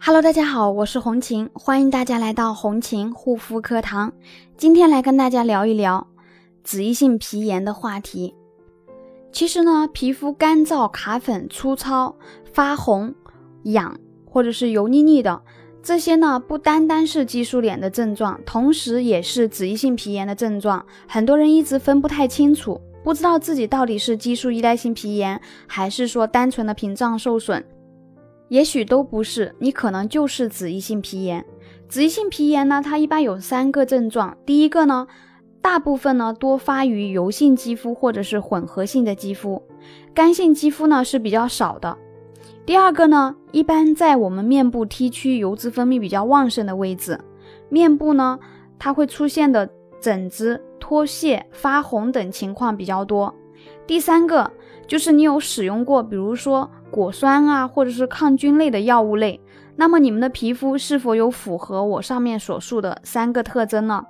Hello，大家好，我是红琴，欢迎大家来到红琴护肤课堂。今天来跟大家聊一聊脂溢性皮炎的话题。其实呢，皮肤干燥、卡粉、粗糙、发红、痒，或者是油腻腻的，这些呢不单单是激素脸的症状，同时也是脂溢性皮炎的症状。很多人一直分不太清楚，不知道自己到底是激素依赖性皮炎，还是说单纯的屏障受损。也许都不是，你可能就是脂溢性皮炎。脂溢性皮炎呢，它一般有三个症状。第一个呢，大部分呢多发于油性肌肤或者是混合性的肌肤，干性肌肤呢是比较少的。第二个呢，一般在我们面部 T 区油脂分泌比较旺盛的位置，面部呢它会出现的疹子、脱屑、发红等情况比较多。第三个就是你有使用过，比如说。果酸啊，或者是抗菌类的药物类，那么你们的皮肤是否有符合我上面所述的三个特征呢？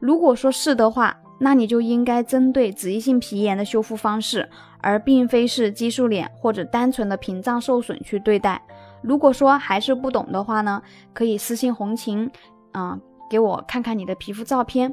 如果说是的话，那你就应该针对脂溢性皮炎的修复方式，而并非是激素脸或者单纯的屏障受损去对待。如果说还是不懂的话呢，可以私信红琴，嗯，给我看看你的皮肤照片。